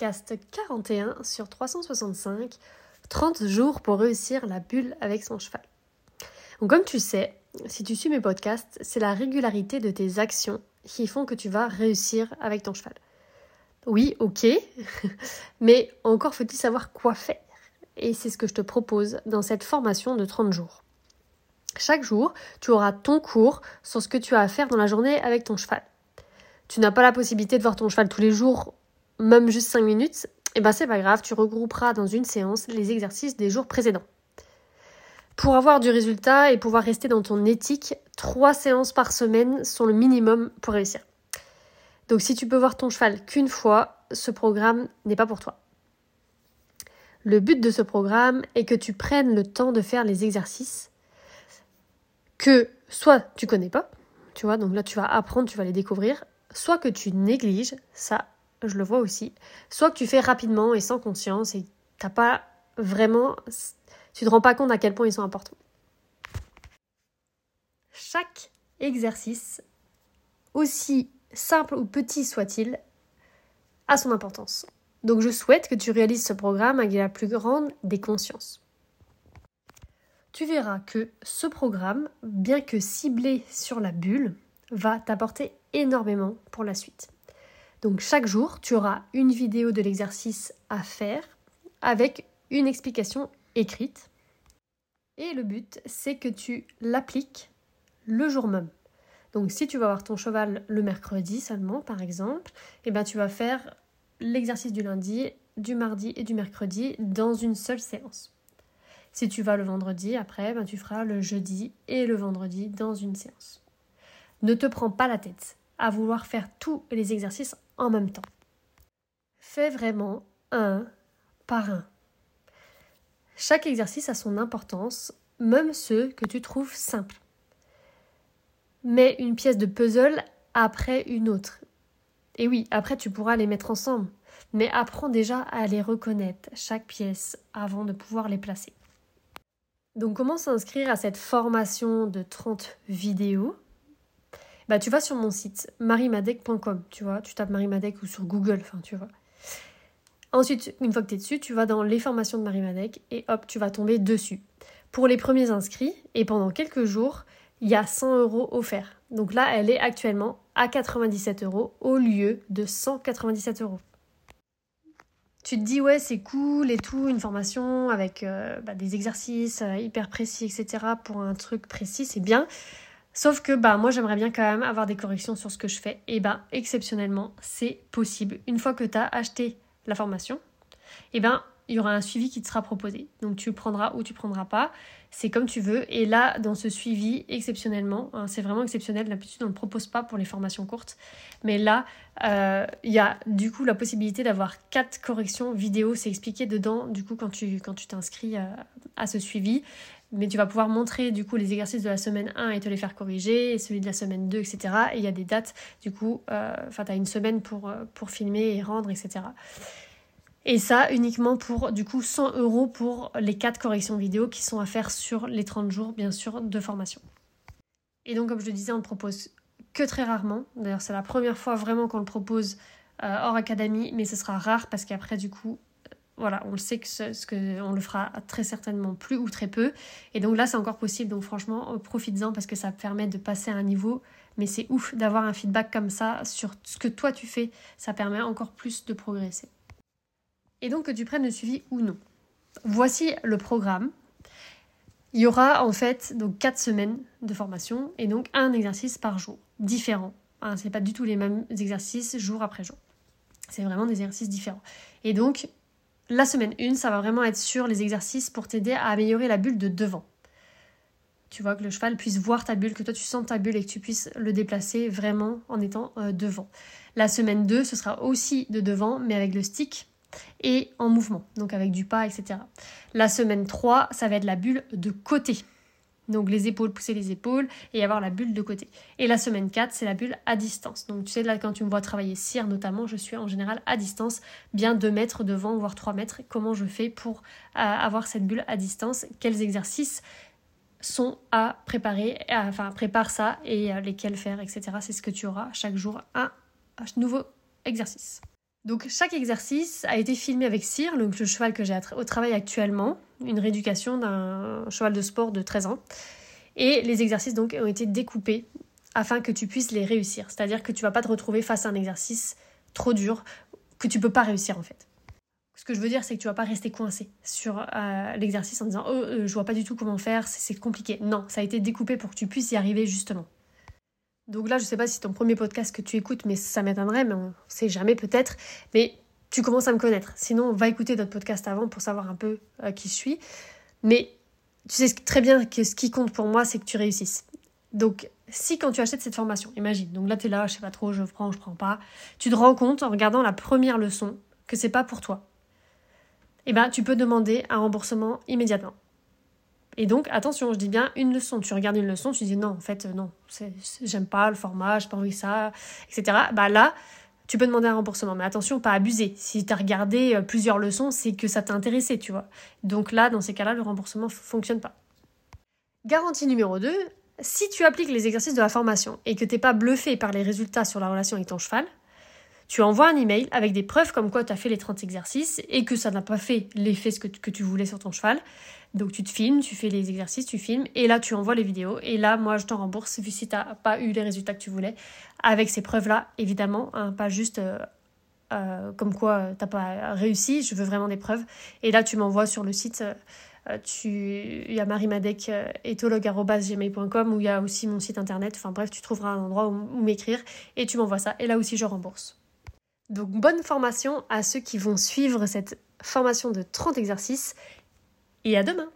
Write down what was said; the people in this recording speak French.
podcast 41 sur 365, 30 jours pour réussir la bulle avec son cheval. Comme tu sais, si tu suis mes podcasts, c'est la régularité de tes actions qui font que tu vas réussir avec ton cheval. Oui, ok, mais encore faut-il savoir quoi faire. Et c'est ce que je te propose dans cette formation de 30 jours. Chaque jour, tu auras ton cours sur ce que tu as à faire dans la journée avec ton cheval. Tu n'as pas la possibilité de voir ton cheval tous les jours même juste 5 minutes, et eh ben c'est pas grave, tu regrouperas dans une séance les exercices des jours précédents. Pour avoir du résultat et pouvoir rester dans ton éthique, 3 séances par semaine sont le minimum pour réussir. Donc si tu peux voir ton cheval qu'une fois, ce programme n'est pas pour toi. Le but de ce programme est que tu prennes le temps de faire les exercices que soit tu connais pas, tu vois, donc là tu vas apprendre, tu vas les découvrir, soit que tu négliges, ça je le vois aussi. Soit que tu fais rapidement et sans conscience et t'as pas vraiment. Tu te rends pas compte à quel point ils sont importants. Chaque exercice, aussi simple ou petit soit-il, a son importance. Donc je souhaite que tu réalises ce programme avec la plus grande des consciences. Tu verras que ce programme, bien que ciblé sur la bulle, va t'apporter énormément pour la suite. Donc chaque jour, tu auras une vidéo de l'exercice à faire avec une explication écrite. Et le but, c'est que tu l'appliques le jour même. Donc si tu vas voir ton cheval le mercredi seulement, par exemple, eh ben, tu vas faire l'exercice du lundi, du mardi et du mercredi dans une seule séance. Si tu vas le vendredi, après, ben, tu feras le jeudi et le vendredi dans une séance. Ne te prends pas la tête vouloir faire tous les exercices en même temps. Fais vraiment un par un. Chaque exercice a son importance, même ceux que tu trouves simples. Mets une pièce de puzzle après une autre. Et oui, après tu pourras les mettre ensemble, mais apprends déjà à les reconnaître, chaque pièce, avant de pouvoir les placer. Donc comment s'inscrire à cette formation de 30 vidéos? Bah, tu vas sur mon site marimadec.com, tu vois, tu tapes marimadec ou sur Google, enfin tu vois. Ensuite, une fois que tu es dessus, tu vas dans les formations de Marimadec et hop, tu vas tomber dessus. Pour les premiers inscrits, et pendant quelques jours, il y a 100 euros offerts. Donc là, elle est actuellement à 97 euros au lieu de 197 euros. Tu te dis, ouais, c'est cool et tout, une formation avec euh, bah, des exercices euh, hyper précis, etc. pour un truc précis, c'est bien. Sauf que bah moi j'aimerais bien quand même avoir des corrections sur ce que je fais. Et bah exceptionnellement c'est possible. Une fois que tu as acheté la formation, et ben il y aura un suivi qui te sera proposé. Donc tu prendras ou tu prendras pas, c'est comme tu veux. Et là, dans ce suivi, exceptionnellement, hein, c'est vraiment exceptionnel, d'habitude on ne le propose pas pour les formations courtes, mais là, euh, il y a du coup la possibilité d'avoir quatre corrections vidéo, c'est expliqué dedans, du coup quand tu t'inscris euh, à ce suivi mais tu vas pouvoir montrer du coup les exercices de la semaine 1 et te les faire corriger, celui de la semaine 2, etc. Et il y a des dates, du coup, euh, enfin, tu as une semaine pour, euh, pour filmer et rendre, etc. Et ça uniquement pour du coup 100 euros pour les 4 corrections vidéo qui sont à faire sur les 30 jours, bien sûr, de formation. Et donc, comme je le disais, on ne propose que très rarement. D'ailleurs, c'est la première fois vraiment qu'on le propose euh, hors académie, mais ce sera rare parce qu'après, du coup, voilà, on le sait que ce, on le fera très certainement plus ou très peu. Et donc là, c'est encore possible. Donc franchement, euh, profites-en parce que ça permet de passer à un niveau. Mais c'est ouf d'avoir un feedback comme ça sur ce que toi tu fais. Ça permet encore plus de progresser. Et donc que tu prennes le suivi ou non. Voici le programme. Il y aura en fait donc 4 semaines de formation et donc un exercice par jour, différent. Hein, ce n'est pas du tout les mêmes exercices jour après jour. C'est vraiment des exercices différents. Et donc, la semaine 1, ça va vraiment être sur les exercices pour t'aider à améliorer la bulle de devant. Tu vois, que le cheval puisse voir ta bulle, que toi tu sens ta bulle et que tu puisses le déplacer vraiment en étant euh, devant. La semaine 2, ce sera aussi de devant, mais avec le stick et en mouvement, donc avec du pas, etc. La semaine 3, ça va être la bulle de côté. Donc les épaules, pousser les épaules et avoir la bulle de côté. Et la semaine 4, c'est la bulle à distance. Donc tu sais, là quand tu me vois travailler cire notamment, je suis en général à distance, bien 2 mètres devant, voire 3 mètres. Comment je fais pour euh, avoir cette bulle à distance? Quels exercices sont à préparer, enfin prépare ça et euh, lesquels faire, etc. C'est ce que tu auras chaque jour un nouveau exercice. Donc chaque exercice a été filmé avec Cyr, le cheval que j'ai au travail actuellement, une rééducation d'un cheval de sport de 13 ans. Et les exercices donc ont été découpés afin que tu puisses les réussir. C'est-à-dire que tu vas pas te retrouver face à un exercice trop dur que tu peux pas réussir en fait. Ce que je veux dire, c'est que tu vas pas rester coincé sur euh, l'exercice en disant oh euh, je vois pas du tout comment faire, c'est compliqué. Non, ça a été découpé pour que tu puisses y arriver justement. Donc là, je sais pas si ton premier podcast que tu écoutes, mais ça m'étonnerait, mais on sait jamais peut-être. Mais tu commences à me connaître. Sinon, va écouter d'autres podcasts avant pour savoir un peu euh, qui je suis. Mais tu sais très bien que ce qui compte pour moi, c'est que tu réussisses. Donc, si quand tu achètes cette formation, imagine, donc là tu es là, je sais pas trop, je prends, je prends pas, tu te rends compte en regardant la première leçon que c'est pas pour toi. Eh ben, tu peux demander un remboursement immédiatement. Et donc, attention, je dis bien une leçon. Tu regardes une leçon, tu dis non, en fait, non, j'aime pas le format, j'ai pas envie ça, etc. Bah là, tu peux demander un remboursement. Mais attention, pas abuser. Si tu as regardé euh, plusieurs leçons, c'est que ça t'a intéressé, tu vois. Donc là, dans ces cas-là, le remboursement ne fonctionne pas. Garantie numéro 2, si tu appliques les exercices de la formation et que tu n'es pas bluffé par les résultats sur la relation avec ton cheval, tu envoies un email avec des preuves comme quoi tu as fait les 30 exercices et que ça n'a pas fait l'effet que tu voulais sur ton cheval. Donc tu te filmes, tu fais les exercices, tu filmes et là tu envoies les vidéos et là moi je t'en rembourse vu si tu n'as pas eu les résultats que tu voulais avec ces preuves-là évidemment, hein, pas juste euh, euh, comme quoi tu n'as pas réussi, je veux vraiment des preuves. Et là tu m'envoies sur le site... Euh, il y a marimadec etologue.gmail.com où il y a aussi mon site internet. Enfin bref, tu trouveras un endroit où m'écrire et tu m'envoies ça. Et là aussi, je rembourse. Donc bonne formation à ceux qui vont suivre cette formation de 30 exercices et à demain